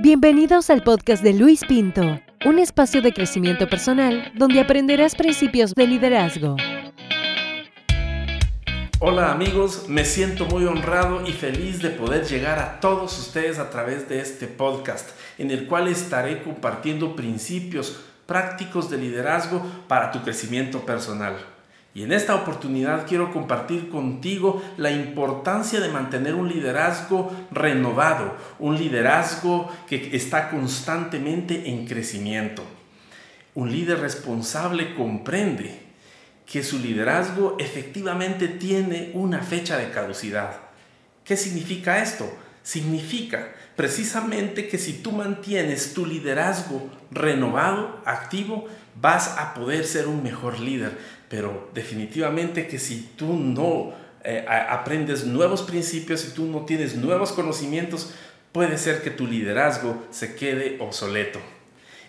Bienvenidos al podcast de Luis Pinto, un espacio de crecimiento personal donde aprenderás principios de liderazgo. Hola amigos, me siento muy honrado y feliz de poder llegar a todos ustedes a través de este podcast, en el cual estaré compartiendo principios prácticos de liderazgo para tu crecimiento personal. Y en esta oportunidad quiero compartir contigo la importancia de mantener un liderazgo renovado, un liderazgo que está constantemente en crecimiento. Un líder responsable comprende que su liderazgo efectivamente tiene una fecha de caducidad. ¿Qué significa esto? Significa precisamente que si tú mantienes tu liderazgo renovado, activo, vas a poder ser un mejor líder. Pero definitivamente que si tú no eh, aprendes nuevos principios, si tú no tienes nuevos conocimientos, puede ser que tu liderazgo se quede obsoleto.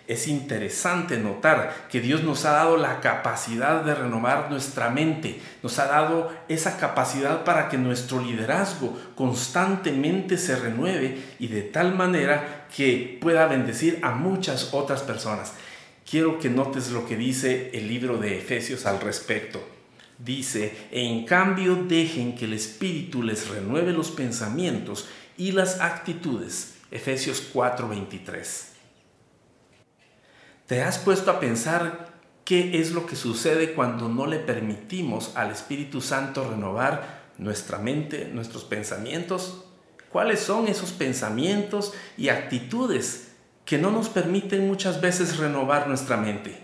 Es interesante notar que Dios nos ha dado la capacidad de renovar nuestra mente, nos ha dado esa capacidad para que nuestro liderazgo constantemente se renueve y de tal manera que pueda bendecir a muchas otras personas. Quiero que notes lo que dice el libro de Efesios al respecto. Dice, en cambio dejen que el Espíritu les renueve los pensamientos y las actitudes. Efesios 4:23. ¿Te has puesto a pensar qué es lo que sucede cuando no le permitimos al Espíritu Santo renovar nuestra mente, nuestros pensamientos? ¿Cuáles son esos pensamientos y actitudes que no nos permiten muchas veces renovar nuestra mente?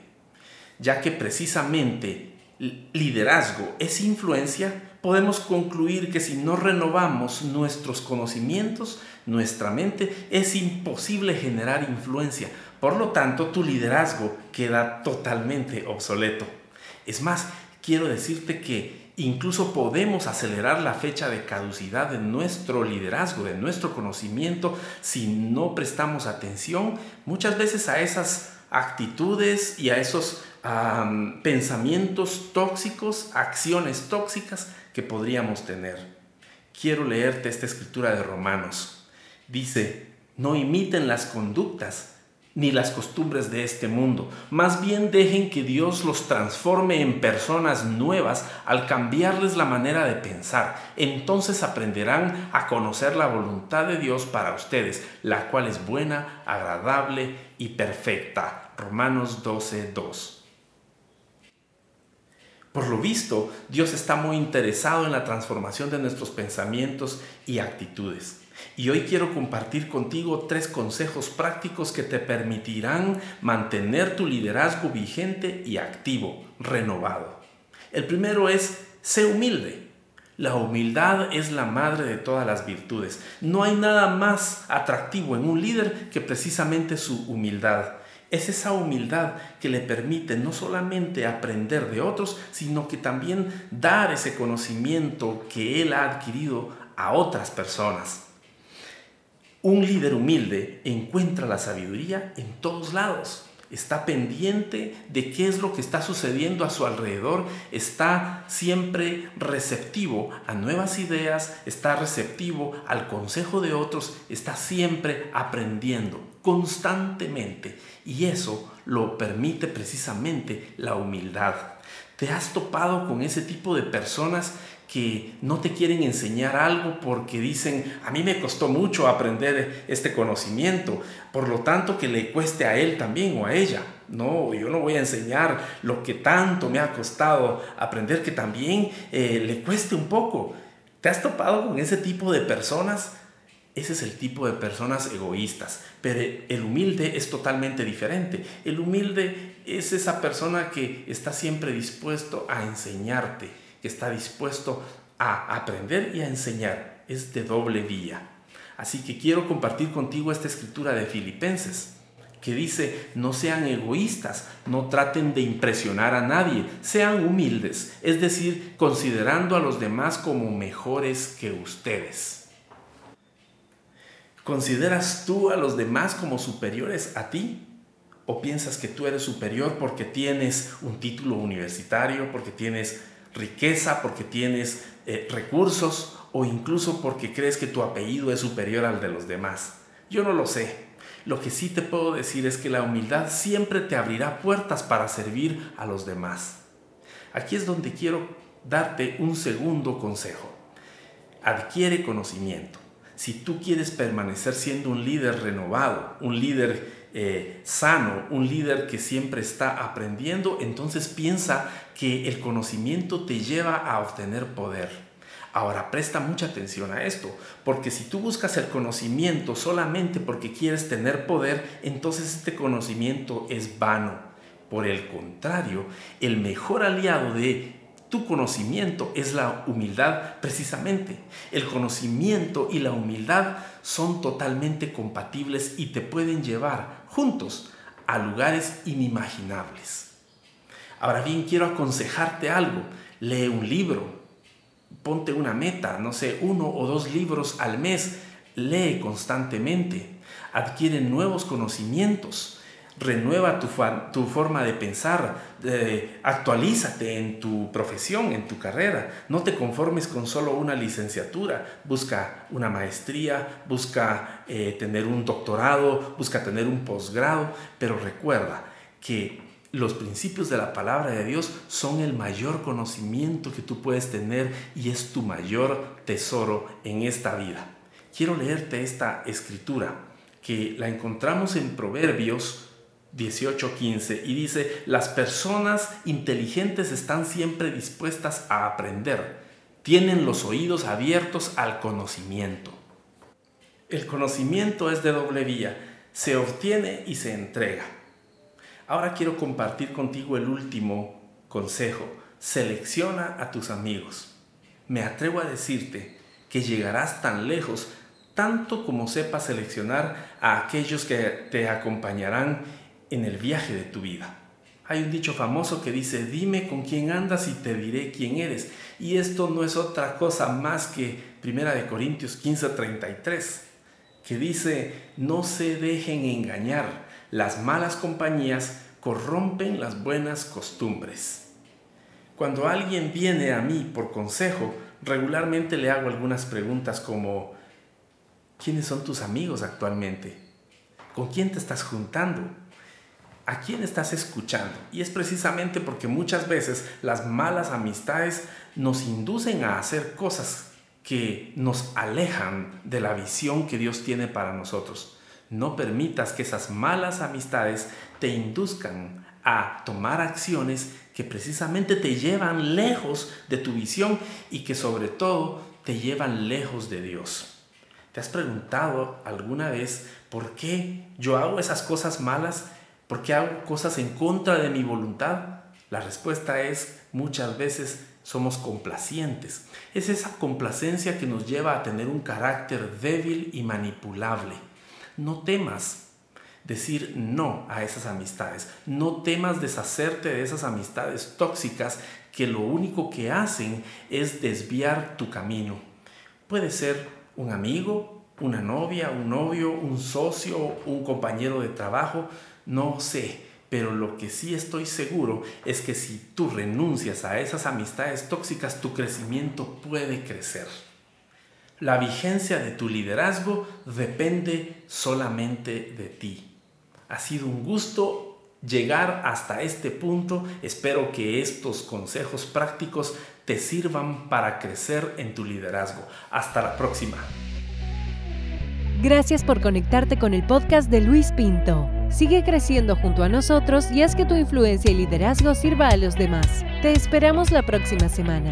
Ya que precisamente liderazgo es influencia, podemos concluir que si no renovamos nuestros conocimientos, nuestra mente, es imposible generar influencia. Por lo tanto, tu liderazgo queda totalmente obsoleto. Es más, quiero decirte que incluso podemos acelerar la fecha de caducidad de nuestro liderazgo, de nuestro conocimiento, si no prestamos atención muchas veces a esas actitudes y a esos pensamientos tóxicos, acciones tóxicas que podríamos tener. Quiero leerte esta escritura de Romanos. Dice, no imiten las conductas ni las costumbres de este mundo. Más bien dejen que Dios los transforme en personas nuevas al cambiarles la manera de pensar. Entonces aprenderán a conocer la voluntad de Dios para ustedes, la cual es buena, agradable y perfecta. Romanos 12:2. Por lo visto, Dios está muy interesado en la transformación de nuestros pensamientos y actitudes. Y hoy quiero compartir contigo tres consejos prácticos que te permitirán mantener tu liderazgo vigente y activo, renovado. El primero es, sé humilde. La humildad es la madre de todas las virtudes. No hay nada más atractivo en un líder que precisamente su humildad. Es esa humildad que le permite no solamente aprender de otros, sino que también dar ese conocimiento que él ha adquirido a otras personas. Un líder humilde encuentra la sabiduría en todos lados. Está pendiente de qué es lo que está sucediendo a su alrededor. Está siempre receptivo a nuevas ideas. Está receptivo al consejo de otros. Está siempre aprendiendo constantemente. Y eso lo permite precisamente la humildad. ¿Te has topado con ese tipo de personas que no te quieren enseñar algo porque dicen, a mí me costó mucho aprender este conocimiento, por lo tanto que le cueste a él también o a ella. No, yo no voy a enseñar lo que tanto me ha costado aprender, que también eh, le cueste un poco. ¿Te has topado con ese tipo de personas? Ese es el tipo de personas egoístas, pero el humilde es totalmente diferente. El humilde es esa persona que está siempre dispuesto a enseñarte, que está dispuesto a aprender y a enseñar. Es de doble vía. Así que quiero compartir contigo esta escritura de Filipenses que dice, no sean egoístas, no traten de impresionar a nadie, sean humildes, es decir, considerando a los demás como mejores que ustedes. ¿Consideras tú a los demás como superiores a ti? ¿O piensas que tú eres superior porque tienes un título universitario, porque tienes riqueza, porque tienes eh, recursos o incluso porque crees que tu apellido es superior al de los demás. Yo no lo sé. Lo que sí te puedo decir es que la humildad siempre te abrirá puertas para servir a los demás. Aquí es donde quiero darte un segundo consejo. Adquiere conocimiento. Si tú quieres permanecer siendo un líder renovado, un líder eh, sano, un líder que siempre está aprendiendo, entonces piensa que el conocimiento te lleva a obtener poder. Ahora, presta mucha atención a esto, porque si tú buscas el conocimiento solamente porque quieres tener poder, entonces este conocimiento es vano. Por el contrario, el mejor aliado de tu conocimiento es la humildad precisamente. El conocimiento y la humildad son totalmente compatibles y te pueden llevar juntos a lugares inimaginables. Ahora bien, quiero aconsejarte algo. Lee un libro, ponte una meta, no sé, uno o dos libros al mes, lee constantemente, adquiere nuevos conocimientos, renueva tu, tu forma de pensar, actualízate en tu profesión, en tu carrera, no te conformes con solo una licenciatura, busca una maestría, busca eh, tener un doctorado, busca tener un posgrado, pero recuerda que los principios de la palabra de Dios son el mayor conocimiento que tú puedes tener y es tu mayor tesoro en esta vida. Quiero leerte esta escritura que la encontramos en Proverbios 18:15 y dice, las personas inteligentes están siempre dispuestas a aprender, tienen los oídos abiertos al conocimiento. El conocimiento es de doble vía, se obtiene y se entrega. Ahora quiero compartir contigo el último consejo. Selecciona a tus amigos. Me atrevo a decirte que llegarás tan lejos tanto como sepas seleccionar a aquellos que te acompañarán en el viaje de tu vida. Hay un dicho famoso que dice, dime con quién andas y te diré quién eres. Y esto no es otra cosa más que 1 de Corintios 15:33, que dice, no se dejen engañar las malas compañías corrompen las buenas costumbres. Cuando alguien viene a mí por consejo, regularmente le hago algunas preguntas como, ¿quiénes son tus amigos actualmente? ¿Con quién te estás juntando? ¿A quién estás escuchando? Y es precisamente porque muchas veces las malas amistades nos inducen a hacer cosas que nos alejan de la visión que Dios tiene para nosotros. No permitas que esas malas amistades te induzcan a tomar acciones que precisamente te llevan lejos de tu visión y que sobre todo te llevan lejos de Dios. ¿Te has preguntado alguna vez por qué yo hago esas cosas malas? ¿Por qué hago cosas en contra de mi voluntad? La respuesta es muchas veces somos complacientes. Es esa complacencia que nos lleva a tener un carácter débil y manipulable. No temas decir no a esas amistades. No temas deshacerte de esas amistades tóxicas que lo único que hacen es desviar tu camino. Puede ser un amigo, una novia, un novio, un socio, un compañero de trabajo, no sé. Pero lo que sí estoy seguro es que si tú renuncias a esas amistades tóxicas, tu crecimiento puede crecer. La vigencia de tu liderazgo depende solamente de ti. Ha sido un gusto llegar hasta este punto. Espero que estos consejos prácticos te sirvan para crecer en tu liderazgo. Hasta la próxima. Gracias por conectarte con el podcast de Luis Pinto. Sigue creciendo junto a nosotros y haz que tu influencia y liderazgo sirva a los demás. Te esperamos la próxima semana.